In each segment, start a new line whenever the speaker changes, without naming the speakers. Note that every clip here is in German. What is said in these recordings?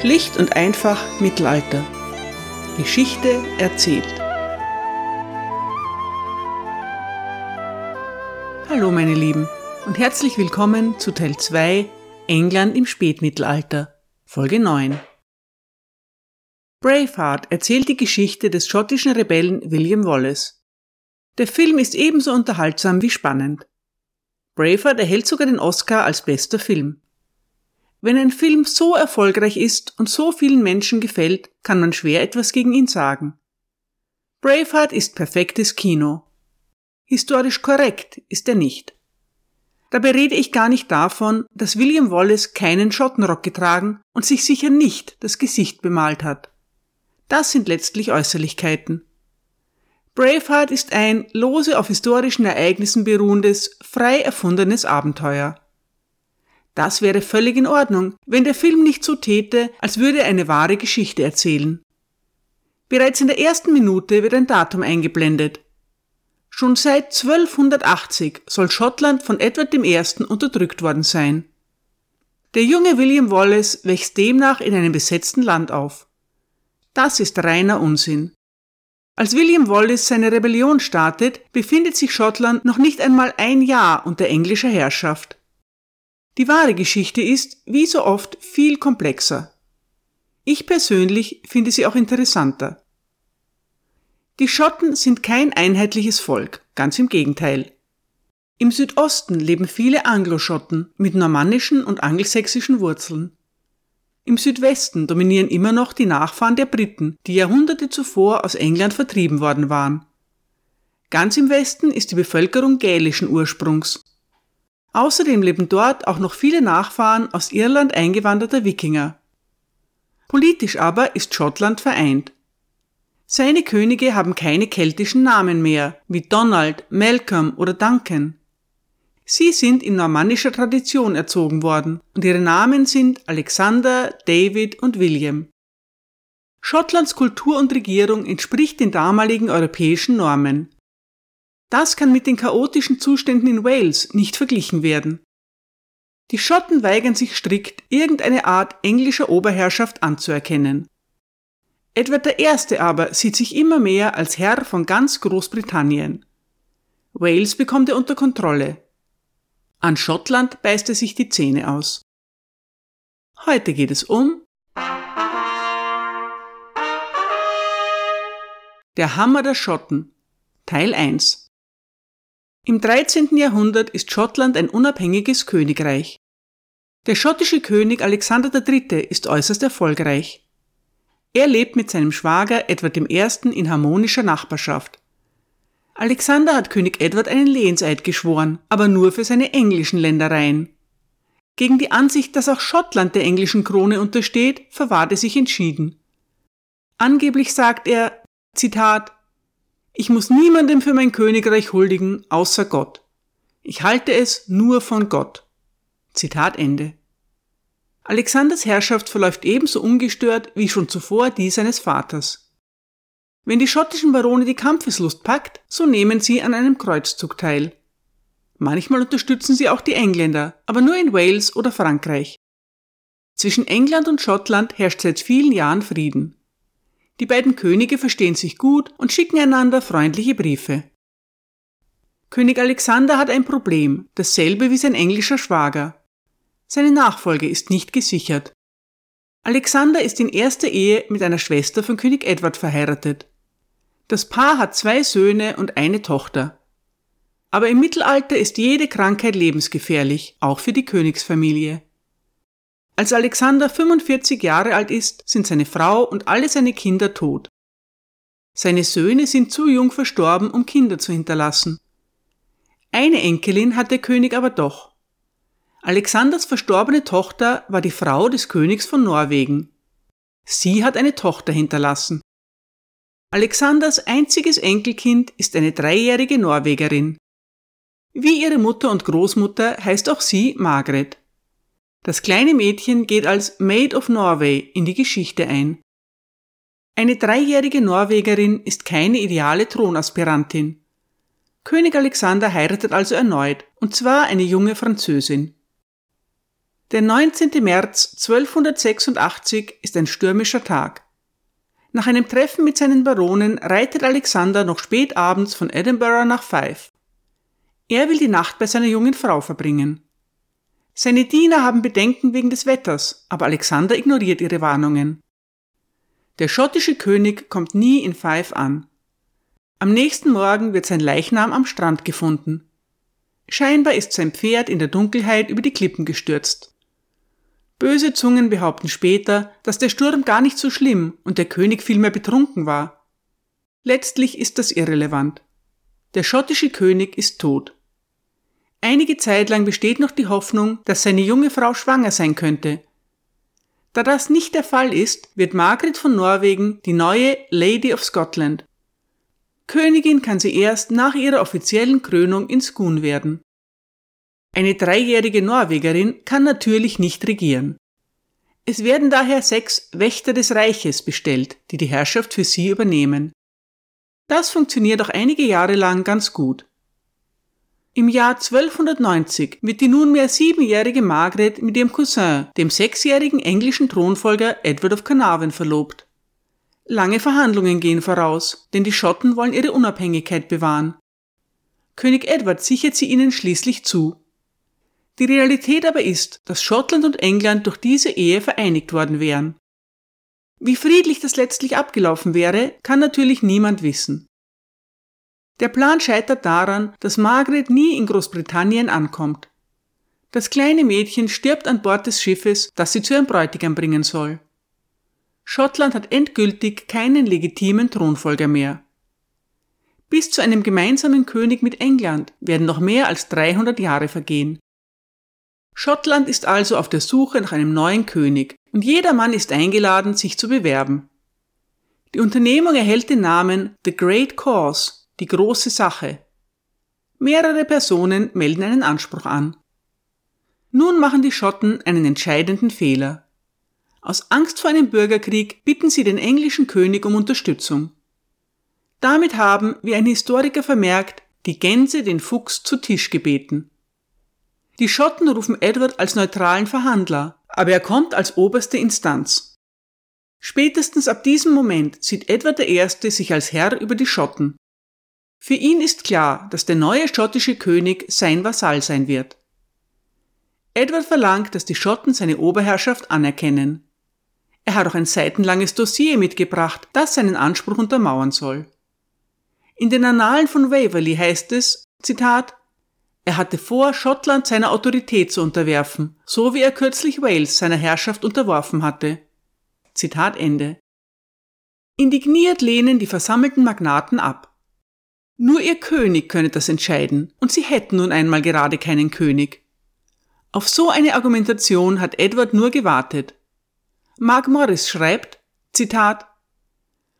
Schlicht und einfach Mittelalter. Geschichte erzählt. Hallo meine Lieben und herzlich willkommen zu Teil 2 England im Spätmittelalter, Folge 9. Braveheart erzählt die Geschichte des schottischen Rebellen William Wallace. Der Film ist ebenso unterhaltsam wie spannend. Braveheart erhält sogar den Oscar als bester Film. Wenn ein Film so erfolgreich ist und so vielen Menschen gefällt, kann man schwer etwas gegen ihn sagen. Braveheart ist perfektes Kino. Historisch korrekt ist er nicht. Dabei rede ich gar nicht davon, dass William Wallace keinen Schottenrock getragen und sich sicher nicht das Gesicht bemalt hat. Das sind letztlich Äußerlichkeiten. Braveheart ist ein lose auf historischen Ereignissen beruhendes, frei erfundenes Abenteuer. Das wäre völlig in Ordnung, wenn der Film nicht so täte, als würde er eine wahre Geschichte erzählen. Bereits in der ersten Minute wird ein Datum eingeblendet. Schon seit 1280 soll Schottland von Edward I. unterdrückt worden sein. Der junge William Wallace wächst demnach in einem besetzten Land auf. Das ist reiner Unsinn. Als William Wallace seine Rebellion startet, befindet sich Schottland noch nicht einmal ein Jahr unter englischer Herrschaft. Die wahre Geschichte ist, wie so oft, viel komplexer. Ich persönlich finde sie auch interessanter. Die Schotten sind kein einheitliches Volk, ganz im Gegenteil. Im Südosten leben viele Anglo-Schotten mit normannischen und angelsächsischen Wurzeln. Im Südwesten dominieren immer noch die Nachfahren der Briten, die Jahrhunderte zuvor aus England vertrieben worden waren. Ganz im Westen ist die Bevölkerung gälischen Ursprungs Außerdem leben dort auch noch viele Nachfahren aus Irland eingewanderter Wikinger. Politisch aber ist Schottland vereint. Seine Könige haben keine keltischen Namen mehr, wie Donald, Malcolm oder Duncan. Sie sind in normannischer Tradition erzogen worden und ihre Namen sind Alexander, David und William. Schottlands Kultur und Regierung entspricht den damaligen europäischen Normen. Das kann mit den chaotischen Zuständen in Wales nicht verglichen werden. Die Schotten weigern sich strikt, irgendeine Art englischer Oberherrschaft anzuerkennen. Edward I. aber sieht sich immer mehr als Herr von ganz Großbritannien. Wales bekommt er unter Kontrolle. An Schottland beißt er sich die Zähne aus. Heute geht es um Der Hammer der Schotten Teil 1 im 13. Jahrhundert ist Schottland ein unabhängiges Königreich. Der schottische König Alexander III. ist äußerst erfolgreich. Er lebt mit seinem Schwager Edward I. in harmonischer Nachbarschaft. Alexander hat König Edward einen Lehenseid geschworen, aber nur für seine englischen Ländereien. Gegen die Ansicht, dass auch Schottland der englischen Krone untersteht, verwahrt er sich entschieden. Angeblich sagt er, Zitat, ich muss niemandem für mein Königreich huldigen, außer Gott. Ich halte es nur von Gott. Zitat Ende. Alexanders Herrschaft verläuft ebenso ungestört wie schon zuvor die seines Vaters. Wenn die schottischen Barone die Kampfeslust packt, so nehmen sie an einem Kreuzzug teil. Manchmal unterstützen sie auch die Engländer, aber nur in Wales oder Frankreich. Zwischen England und Schottland herrscht seit vielen Jahren Frieden. Die beiden Könige verstehen sich gut und schicken einander freundliche Briefe. König Alexander hat ein Problem, dasselbe wie sein englischer Schwager. Seine Nachfolge ist nicht gesichert. Alexander ist in erster Ehe mit einer Schwester von König Edward verheiratet. Das Paar hat zwei Söhne und eine Tochter. Aber im Mittelalter ist jede Krankheit lebensgefährlich, auch für die Königsfamilie. Als Alexander 45 Jahre alt ist, sind seine Frau und alle seine Kinder tot. Seine Söhne sind zu jung verstorben, um Kinder zu hinterlassen. Eine Enkelin hat der König aber doch. Alexanders verstorbene Tochter war die Frau des Königs von Norwegen. Sie hat eine Tochter hinterlassen. Alexanders einziges Enkelkind ist eine dreijährige Norwegerin. Wie ihre Mutter und Großmutter heißt auch sie Margret. Das kleine Mädchen geht als Maid of Norway in die Geschichte ein. Eine dreijährige Norwegerin ist keine ideale Thronaspirantin. König Alexander heiratet also erneut, und zwar eine junge Französin. Der 19. März 1286 ist ein stürmischer Tag. Nach einem Treffen mit seinen Baronen reitet Alexander noch spät abends von Edinburgh nach Fife. Er will die Nacht bei seiner jungen Frau verbringen. Seine Diener haben Bedenken wegen des Wetters, aber Alexander ignoriert ihre Warnungen. Der schottische König kommt nie in Fife an. Am nächsten Morgen wird sein Leichnam am Strand gefunden. Scheinbar ist sein Pferd in der Dunkelheit über die Klippen gestürzt. Böse Zungen behaupten später, dass der Sturm gar nicht so schlimm und der König vielmehr betrunken war. Letztlich ist das irrelevant. Der schottische König ist tot. Einige Zeit lang besteht noch die Hoffnung, dass seine junge Frau schwanger sein könnte. Da das nicht der Fall ist, wird Margaret von Norwegen die neue Lady of Scotland. Königin kann sie erst nach ihrer offiziellen Krönung in Skun werden. Eine dreijährige Norwegerin kann natürlich nicht regieren. Es werden daher sechs Wächter des Reiches bestellt, die die Herrschaft für sie übernehmen. Das funktioniert auch einige Jahre lang ganz gut. Im Jahr 1290 wird die nunmehr siebenjährige Margaret mit ihrem Cousin, dem sechsjährigen englischen Thronfolger Edward of Carnarvon, verlobt. Lange Verhandlungen gehen voraus, denn die Schotten wollen ihre Unabhängigkeit bewahren. König Edward sichert sie ihnen schließlich zu. Die Realität aber ist, dass Schottland und England durch diese Ehe vereinigt worden wären. Wie friedlich das letztlich abgelaufen wäre, kann natürlich niemand wissen. Der Plan scheitert daran, dass Margaret nie in Großbritannien ankommt. Das kleine Mädchen stirbt an Bord des Schiffes, das sie zu ihrem Bräutigam bringen soll. Schottland hat endgültig keinen legitimen Thronfolger mehr. Bis zu einem gemeinsamen König mit England werden noch mehr als 300 Jahre vergehen. Schottland ist also auf der Suche nach einem neuen König und jeder Mann ist eingeladen, sich zu bewerben. Die Unternehmung erhält den Namen The Great Cause, die große Sache. Mehrere Personen melden einen Anspruch an. Nun machen die Schotten einen entscheidenden Fehler. Aus Angst vor einem Bürgerkrieg bitten sie den englischen König um Unterstützung. Damit haben, wie ein Historiker vermerkt, die Gänse den Fuchs zu Tisch gebeten. Die Schotten rufen Edward als neutralen Verhandler, aber er kommt als oberste Instanz. Spätestens ab diesem Moment sieht Edward I. sich als Herr über die Schotten. Für ihn ist klar, dass der neue schottische König sein Vasall sein wird. Edward verlangt, dass die Schotten seine Oberherrschaft anerkennen. Er hat auch ein seitenlanges Dossier mitgebracht, das seinen Anspruch untermauern soll. In den Annalen von Waverley heißt es, Zitat, er hatte vor, Schottland seiner Autorität zu unterwerfen, so wie er kürzlich Wales seiner Herrschaft unterworfen hatte. Zitat Ende. Indigniert lehnen die versammelten Magnaten ab. Nur ihr König könne das entscheiden, und sie hätten nun einmal gerade keinen König. Auf so eine Argumentation hat Edward nur gewartet, Mark Morris schreibt, Zitat,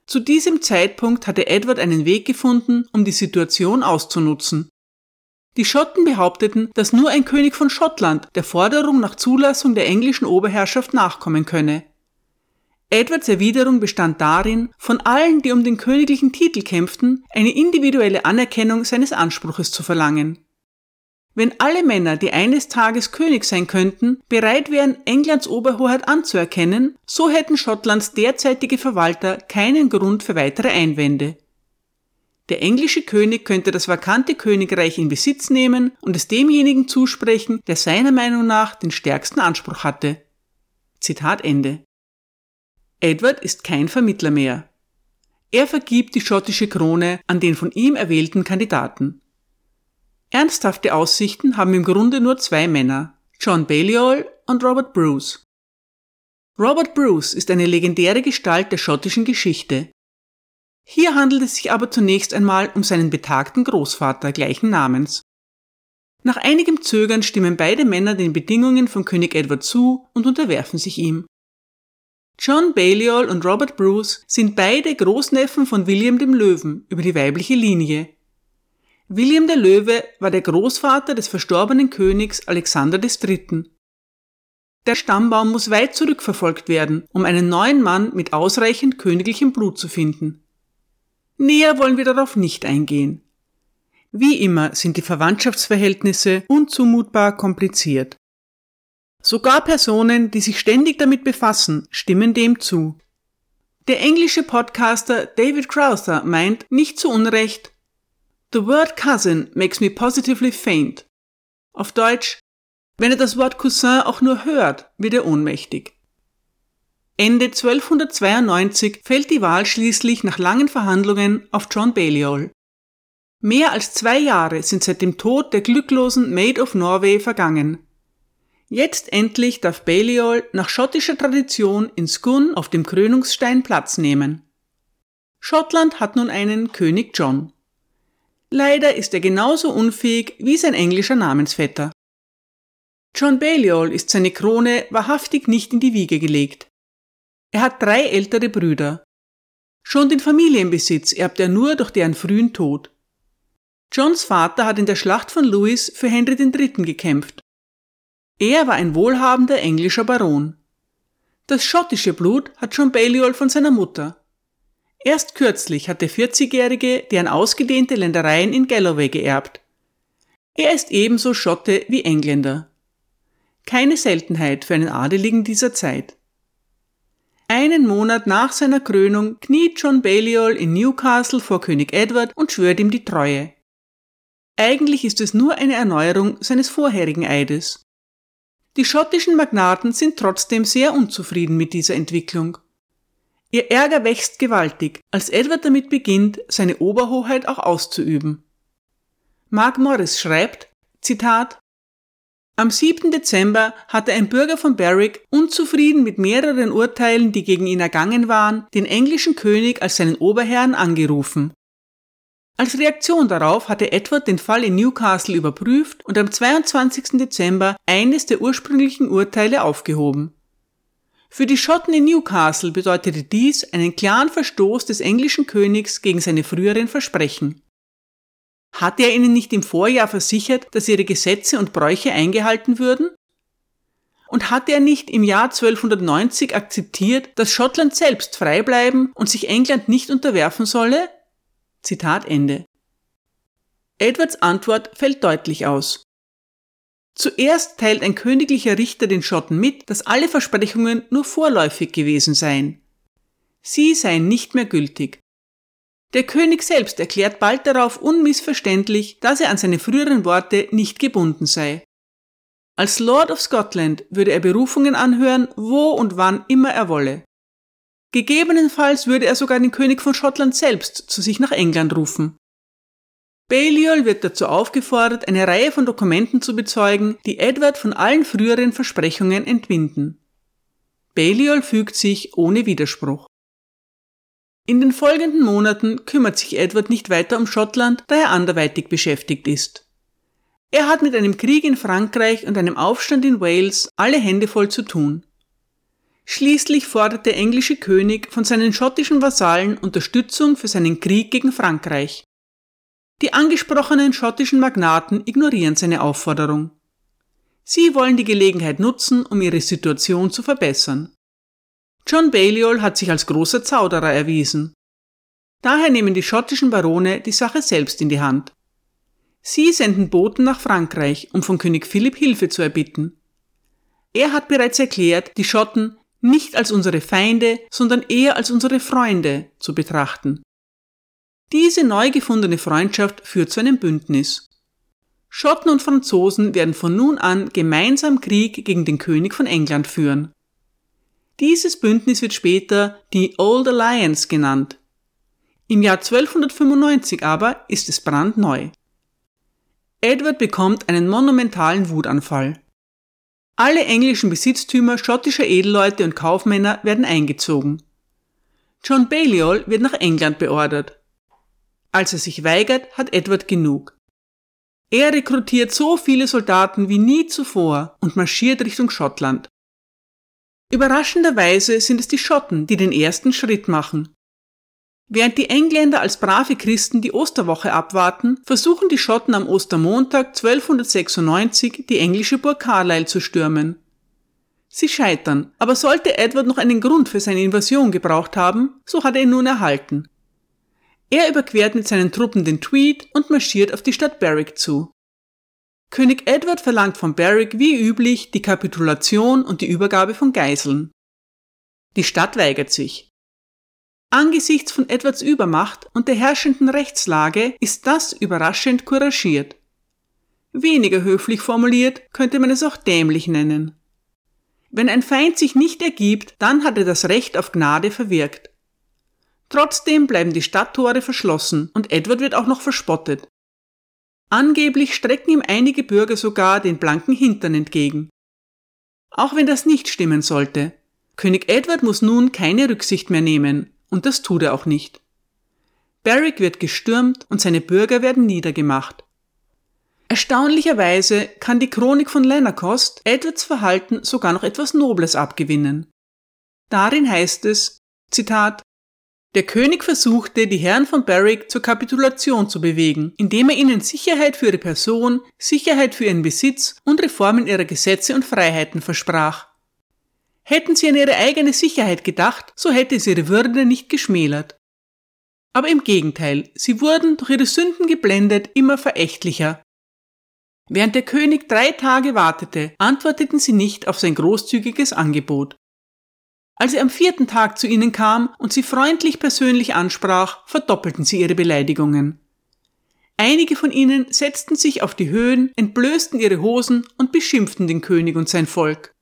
zu diesem Zeitpunkt hatte Edward einen Weg gefunden, um die Situation auszunutzen. Die Schotten behaupteten, dass nur ein König von Schottland der Forderung nach Zulassung der englischen Oberherrschaft nachkommen könne. Edwards Erwiderung bestand darin, von allen, die um den königlichen Titel kämpften, eine individuelle Anerkennung seines Anspruches zu verlangen. Wenn alle Männer, die eines Tages König sein könnten, bereit wären, Englands Oberhoheit anzuerkennen, so hätten Schottlands derzeitige Verwalter keinen Grund für weitere Einwände. Der englische König könnte das vakante Königreich in Besitz nehmen und es demjenigen zusprechen, der seiner Meinung nach den stärksten Anspruch hatte. Zitat Ende. Edward ist kein Vermittler mehr. Er vergibt die schottische Krone an den von ihm erwählten Kandidaten. Ernsthafte Aussichten haben im Grunde nur zwei Männer, John Balliol und Robert Bruce. Robert Bruce ist eine legendäre Gestalt der schottischen Geschichte. Hier handelt es sich aber zunächst einmal um seinen betagten Großvater gleichen Namens. Nach einigem Zögern stimmen beide Männer den Bedingungen von König Edward zu und unterwerfen sich ihm. John Balliol und Robert Bruce sind beide Großneffen von William dem Löwen über die weibliche Linie William der Löwe war der Großvater des verstorbenen Königs Alexander III. Der Stammbaum muss weit zurückverfolgt werden, um einen neuen Mann mit ausreichend königlichem Blut zu finden. Näher wollen wir darauf nicht eingehen. Wie immer sind die Verwandtschaftsverhältnisse unzumutbar kompliziert. Sogar Personen, die sich ständig damit befassen, stimmen dem zu. Der englische Podcaster David Crowther meint nicht zu Unrecht, The word cousin makes me positively faint. Auf Deutsch, wenn er das Wort Cousin auch nur hört, wird er ohnmächtig. Ende 1292 fällt die Wahl schließlich nach langen Verhandlungen auf John Balliol. Mehr als zwei Jahre sind seit dem Tod der glücklosen Maid of Norway vergangen. Jetzt endlich darf Balliol nach schottischer Tradition in Skun auf dem Krönungsstein Platz nehmen. Schottland hat nun einen König John. Leider ist er genauso unfähig wie sein englischer Namensvetter. John Balliol ist seine Krone wahrhaftig nicht in die Wiege gelegt. Er hat drei ältere Brüder. Schon den Familienbesitz erbt er nur durch deren frühen Tod. Johns Vater hat in der Schlacht von Lewis für Henry III. gekämpft er war ein wohlhabender englischer Baron. Das schottische Blut hat John Balliol von seiner Mutter. Erst kürzlich hat der 40-Jährige deren ausgedehnte Ländereien in Galloway geerbt. Er ist ebenso Schotte wie Engländer. Keine Seltenheit für einen Adeligen dieser Zeit. Einen Monat nach seiner Krönung kniet John Balliol in Newcastle vor König Edward und schwört ihm die Treue. Eigentlich ist es nur eine Erneuerung seines vorherigen Eides. Die schottischen Magnaten sind trotzdem sehr unzufrieden mit dieser Entwicklung. Ihr Ärger wächst gewaltig, als Edward damit beginnt, seine Oberhoheit auch auszuüben. Mark Morris schreibt, Zitat, am 7. Dezember hatte ein Bürger von Berwick, unzufrieden mit mehreren Urteilen, die gegen ihn ergangen waren, den englischen König als seinen Oberherrn angerufen. Als Reaktion darauf hatte Edward den Fall in Newcastle überprüft und am 22. Dezember eines der ursprünglichen Urteile aufgehoben. Für die Schotten in Newcastle bedeutete dies einen klaren Verstoß des englischen Königs gegen seine früheren Versprechen. Hatte er ihnen nicht im Vorjahr versichert, dass ihre Gesetze und Bräuche eingehalten würden? Und hatte er nicht im Jahr 1290 akzeptiert, dass Schottland selbst frei bleiben und sich England nicht unterwerfen solle? Zitat Ende. Edwards Antwort fällt deutlich aus. Zuerst teilt ein königlicher Richter den Schotten mit, dass alle Versprechungen nur vorläufig gewesen seien. Sie seien nicht mehr gültig. Der König selbst erklärt bald darauf unmissverständlich, dass er an seine früheren Worte nicht gebunden sei. Als Lord of Scotland würde er Berufungen anhören, wo und wann immer er wolle. Gegebenenfalls würde er sogar den König von Schottland selbst zu sich nach England rufen. Balliol wird dazu aufgefordert, eine Reihe von Dokumenten zu bezeugen, die Edward von allen früheren Versprechungen entwinden. Balliol fügt sich ohne Widerspruch. In den folgenden Monaten kümmert sich Edward nicht weiter um Schottland, da er anderweitig beschäftigt ist. Er hat mit einem Krieg in Frankreich und einem Aufstand in Wales alle Hände voll zu tun. Schließlich fordert der englische König von seinen schottischen Vasallen Unterstützung für seinen Krieg gegen Frankreich. Die angesprochenen schottischen Magnaten ignorieren seine Aufforderung. Sie wollen die Gelegenheit nutzen, um ihre Situation zu verbessern. John Balliol hat sich als großer Zauderer erwiesen. Daher nehmen die schottischen Barone die Sache selbst in die Hand. Sie senden Boten nach Frankreich, um von König Philipp Hilfe zu erbitten. Er hat bereits erklärt, die Schotten nicht als unsere Feinde, sondern eher als unsere Freunde zu betrachten. Diese neu gefundene Freundschaft führt zu einem Bündnis. Schotten und Franzosen werden von nun an gemeinsam Krieg gegen den König von England führen. Dieses Bündnis wird später die Old Alliance genannt. Im Jahr 1295 aber ist es brandneu. Edward bekommt einen monumentalen Wutanfall. Alle englischen Besitztümer schottischer Edelleute und Kaufmänner werden eingezogen. John Balliol wird nach England beordert. Als er sich weigert, hat Edward genug. Er rekrutiert so viele Soldaten wie nie zuvor und marschiert Richtung Schottland. Überraschenderweise sind es die Schotten, die den ersten Schritt machen. Während die Engländer als brave Christen die Osterwoche abwarten, versuchen die Schotten am Ostermontag 1296 die englische Burg Carlisle zu stürmen. Sie scheitern, aber sollte Edward noch einen Grund für seine Invasion gebraucht haben, so hat er ihn nun erhalten. Er überquert mit seinen Truppen den Tweed und marschiert auf die Stadt Berwick zu. König Edward verlangt von Berwick wie üblich die Kapitulation und die Übergabe von Geiseln. Die Stadt weigert sich. Angesichts von Edwards Übermacht und der herrschenden Rechtslage ist das überraschend couragiert. Weniger höflich formuliert könnte man es auch dämlich nennen. Wenn ein Feind sich nicht ergibt, dann hat er das Recht auf Gnade verwirkt. Trotzdem bleiben die Stadttore verschlossen und Edward wird auch noch verspottet. Angeblich strecken ihm einige Bürger sogar den blanken Hintern entgegen. Auch wenn das nicht stimmen sollte, König Edward muss nun keine Rücksicht mehr nehmen, und das tut er auch nicht. Berwick wird gestürmt und seine Bürger werden niedergemacht. Erstaunlicherweise kann die Chronik von Lennerkost Edwards Verhalten sogar noch etwas Nobles abgewinnen. Darin heißt es, Zitat, der König versuchte, die Herren von Berwick zur Kapitulation zu bewegen, indem er ihnen Sicherheit für ihre Person, Sicherheit für ihren Besitz und Reformen ihrer Gesetze und Freiheiten versprach. Hätten sie an ihre eigene Sicherheit gedacht, so hätte es ihre Würde nicht geschmälert. Aber im Gegenteil, sie wurden durch ihre Sünden geblendet immer verächtlicher. Während der König drei Tage wartete, antworteten sie nicht auf sein großzügiges Angebot. Als er am vierten Tag zu ihnen kam und sie freundlich persönlich ansprach, verdoppelten sie ihre Beleidigungen. Einige von ihnen setzten sich auf die Höhen, entblößten ihre Hosen und beschimpften den König und sein Volk.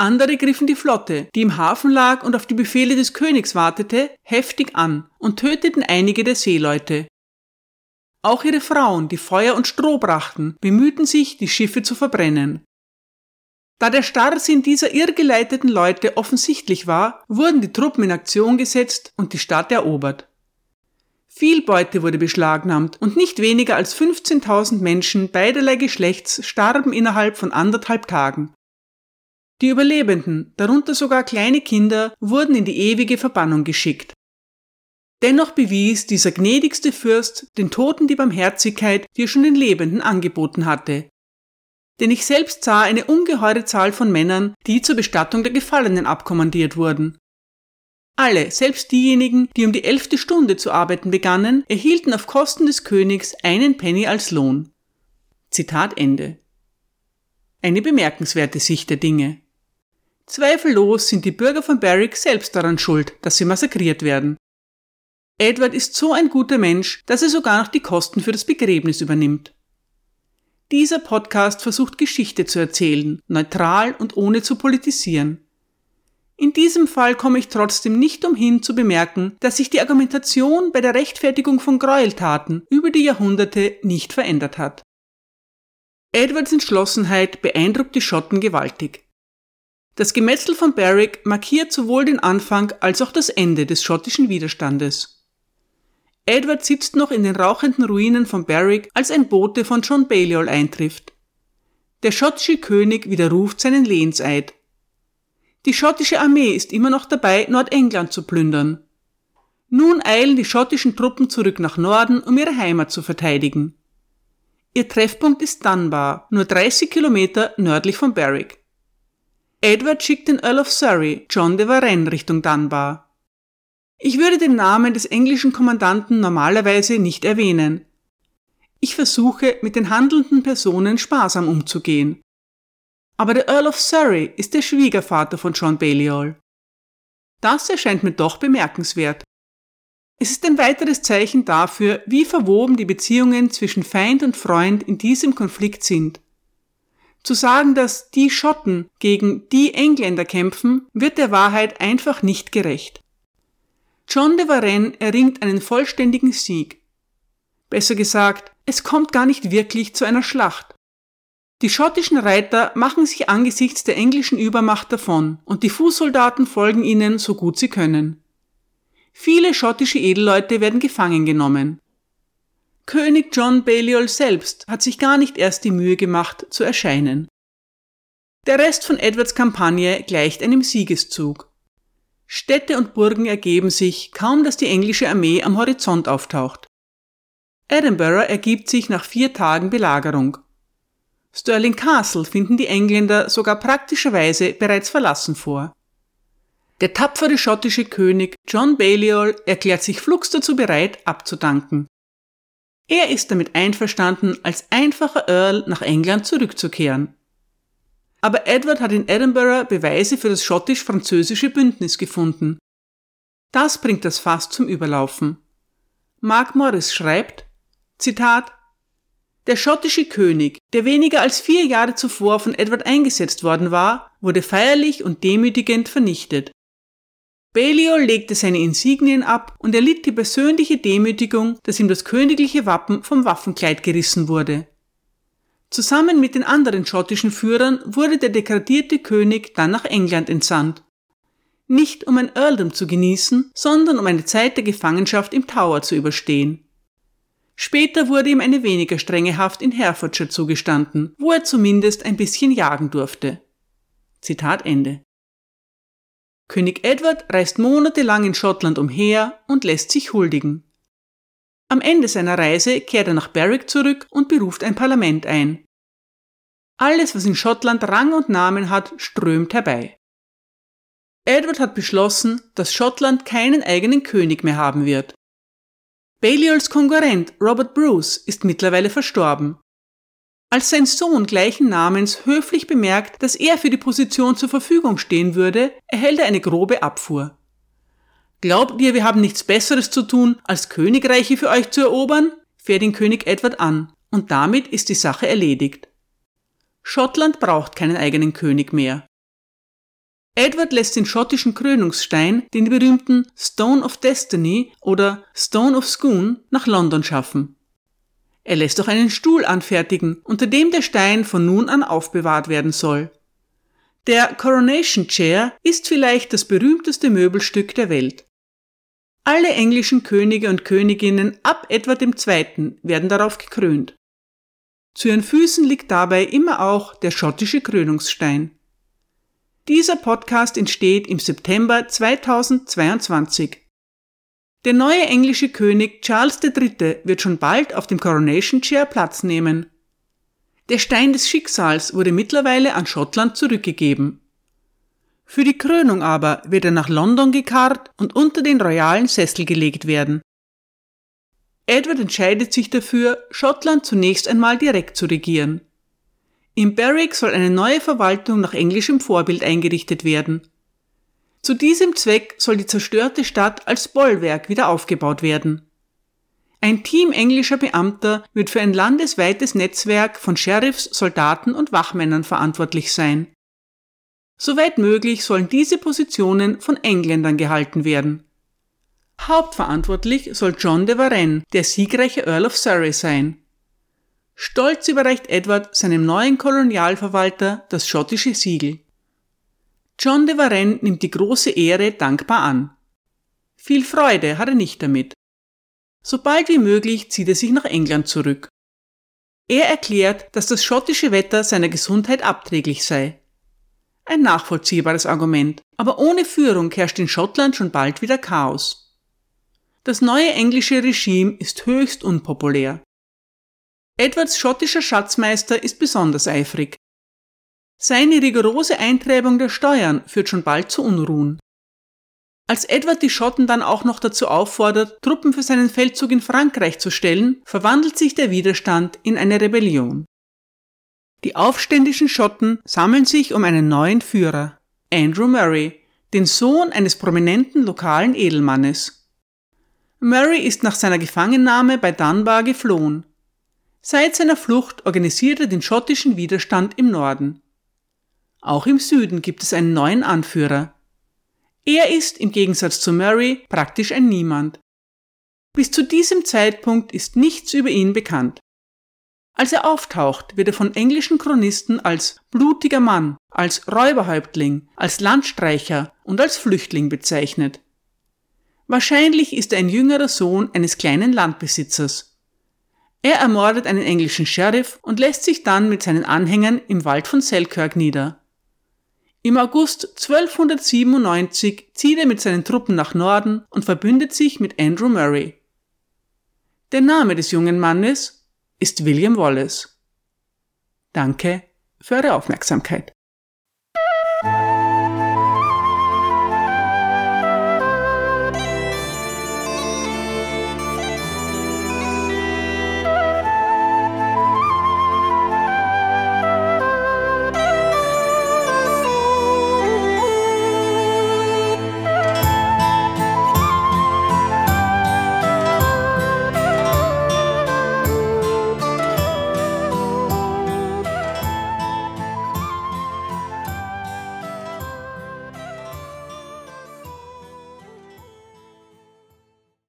Andere griffen die Flotte, die im Hafen lag und auf die Befehle des Königs wartete, heftig an und töteten einige der Seeleute. Auch ihre Frauen, die Feuer und Stroh brachten, bemühten sich, die Schiffe zu verbrennen. Da der Starrsinn dieser irrgeleiteten Leute offensichtlich war, wurden die Truppen in Aktion gesetzt und die Stadt erobert. Viel Beute wurde beschlagnahmt und nicht weniger als 15.000 Menschen beiderlei Geschlechts starben innerhalb von anderthalb Tagen. Die Überlebenden, darunter sogar kleine Kinder, wurden in die ewige Verbannung geschickt. Dennoch bewies dieser gnädigste Fürst den Toten die Barmherzigkeit, die er schon den Lebenden angeboten hatte. Denn ich selbst sah eine ungeheure Zahl von Männern, die zur Bestattung der Gefallenen abkommandiert wurden. Alle, selbst diejenigen, die um die elfte Stunde zu arbeiten begannen, erhielten auf Kosten des Königs einen Penny als Lohn. Zitat Ende. Eine bemerkenswerte Sicht der Dinge. Zweifellos sind die Bürger von Berwick selbst daran schuld, dass sie massakriert werden. Edward ist so ein guter Mensch, dass er sogar noch die Kosten für das Begräbnis übernimmt. Dieser Podcast versucht Geschichte zu erzählen, neutral und ohne zu politisieren. In diesem Fall komme ich trotzdem nicht umhin zu bemerken, dass sich die Argumentation bei der Rechtfertigung von Gräueltaten über die Jahrhunderte nicht verändert hat. Edwards Entschlossenheit beeindruckt die Schotten gewaltig. Das Gemetzel von Berwick markiert sowohl den Anfang als auch das Ende des schottischen Widerstandes. Edward sitzt noch in den rauchenden Ruinen von Berwick, als ein Bote von John Balliol eintrifft. Der schottische König widerruft seinen Lehnseid. Die schottische Armee ist immer noch dabei, Nordengland zu plündern. Nun eilen die schottischen Truppen zurück nach Norden, um ihre Heimat zu verteidigen. Ihr Treffpunkt ist Dunbar, nur 30 Kilometer nördlich von Berwick. Edward schickt den Earl of Surrey, John de Varenne, Richtung Dunbar. Ich würde den Namen des englischen Kommandanten normalerweise nicht erwähnen. Ich versuche, mit den handelnden Personen sparsam umzugehen. Aber der Earl of Surrey ist der Schwiegervater von John Balliol. Das erscheint mir doch bemerkenswert. Es ist ein weiteres Zeichen dafür, wie verwoben die Beziehungen zwischen Feind und Freund in diesem Konflikt sind. Zu sagen, dass die Schotten gegen die Engländer kämpfen, wird der Wahrheit einfach nicht gerecht. John de Varenne erringt einen vollständigen Sieg. Besser gesagt, es kommt gar nicht wirklich zu einer Schlacht. Die schottischen Reiter machen sich angesichts der englischen Übermacht davon und die Fußsoldaten folgen ihnen so gut sie können. Viele schottische Edelleute werden gefangen genommen. König John Balliol selbst hat sich gar nicht erst die Mühe gemacht, zu erscheinen. Der Rest von Edwards Kampagne gleicht einem Siegeszug. Städte und Burgen ergeben sich, kaum dass die englische Armee am Horizont auftaucht. Edinburgh ergibt sich nach vier Tagen Belagerung. Stirling Castle finden die Engländer sogar praktischerweise bereits verlassen vor. Der tapfere schottische König John Balliol erklärt sich flugs dazu bereit, abzudanken. Er ist damit einverstanden, als einfacher Earl nach England zurückzukehren. Aber Edward hat in Edinburgh Beweise für das schottisch-französische Bündnis gefunden. Das bringt das Fass zum Überlaufen. Mark Morris schreibt, Zitat, der schottische König, der weniger als vier Jahre zuvor von Edward eingesetzt worden war, wurde feierlich und demütigend vernichtet. Balliol legte seine Insignien ab und erlitt die persönliche Demütigung, dass ihm das königliche Wappen vom Waffenkleid gerissen wurde. Zusammen mit den anderen schottischen Führern wurde der degradierte König dann nach England entsandt. Nicht um ein Earldom zu genießen, sondern um eine Zeit der Gefangenschaft im Tower zu überstehen. Später wurde ihm eine weniger strenge Haft in Herefordshire zugestanden, wo er zumindest ein bisschen jagen durfte. Zitat Ende. König Edward reist monatelang in Schottland umher und lässt sich huldigen. Am Ende seiner Reise kehrt er nach Berwick zurück und beruft ein Parlament ein. Alles, was in Schottland Rang und Namen hat, strömt herbei. Edward hat beschlossen, dass Schottland keinen eigenen König mehr haben wird. Balliols Konkurrent Robert Bruce ist mittlerweile verstorben. Als sein Sohn gleichen Namens höflich bemerkt, dass er für die Position zur Verfügung stehen würde, erhält er eine grobe Abfuhr. Glaubt ihr, wir haben nichts Besseres zu tun, als Königreiche für euch zu erobern? fährt ihn König Edward an, und damit ist die Sache erledigt. Schottland braucht keinen eigenen König mehr. Edward lässt den schottischen Krönungsstein, den berühmten Stone of Destiny oder Stone of Scone, nach London schaffen. Er lässt auch einen Stuhl anfertigen, unter dem der Stein von nun an aufbewahrt werden soll. Der Coronation Chair ist vielleicht das berühmteste Möbelstück der Welt. Alle englischen Könige und Königinnen ab Edward II. werden darauf gekrönt. Zu ihren Füßen liegt dabei immer auch der schottische Krönungsstein. Dieser Podcast entsteht im September 2022. Der neue englische König Charles III. wird schon bald auf dem Coronation Chair Platz nehmen. Der Stein des Schicksals wurde mittlerweile an Schottland zurückgegeben. Für die Krönung aber wird er nach London gekarrt und unter den royalen Sessel gelegt werden. Edward entscheidet sich dafür, Schottland zunächst einmal direkt zu regieren. Im Berwick soll eine neue Verwaltung nach englischem Vorbild eingerichtet werden. Zu diesem Zweck soll die zerstörte Stadt als Bollwerk wieder aufgebaut werden. Ein Team englischer Beamter wird für ein landesweites Netzwerk von Sheriffs, Soldaten und Wachmännern verantwortlich sein. Soweit möglich sollen diese Positionen von Engländern gehalten werden. Hauptverantwortlich soll John de Varenne, der siegreiche Earl of Surrey, sein. Stolz überreicht Edward seinem neuen Kolonialverwalter das schottische Siegel. John de Varenne nimmt die große Ehre dankbar an. Viel Freude hat er nicht damit. Sobald wie möglich zieht er sich nach England zurück. Er erklärt, dass das schottische Wetter seiner Gesundheit abträglich sei. Ein nachvollziehbares Argument, aber ohne Führung herrscht in Schottland schon bald wieder Chaos. Das neue englische Regime ist höchst unpopulär. Edwards schottischer Schatzmeister ist besonders eifrig. Seine rigorose Eintreibung der Steuern führt schon bald zu Unruhen. Als Edward die Schotten dann auch noch dazu auffordert, Truppen für seinen Feldzug in Frankreich zu stellen, verwandelt sich der Widerstand in eine Rebellion. Die aufständischen Schotten sammeln sich um einen neuen Führer, Andrew Murray, den Sohn eines prominenten lokalen Edelmannes. Murray ist nach seiner Gefangennahme bei Dunbar geflohen. Seit seiner Flucht organisiert er den schottischen Widerstand im Norden. Auch im Süden gibt es einen neuen Anführer. Er ist im Gegensatz zu Murray praktisch ein Niemand. Bis zu diesem Zeitpunkt ist nichts über ihn bekannt. Als er auftaucht, wird er von englischen Chronisten als blutiger Mann, als Räuberhäuptling, als Landstreicher und als Flüchtling bezeichnet. Wahrscheinlich ist er ein jüngerer Sohn eines kleinen Landbesitzers. Er ermordet einen englischen Sheriff und lässt sich dann mit seinen Anhängern im Wald von Selkirk nieder. Im August 1297 zieht er mit seinen Truppen nach Norden und verbündet sich mit Andrew Murray. Der Name des jungen Mannes ist William Wallace. Danke für eure Aufmerksamkeit.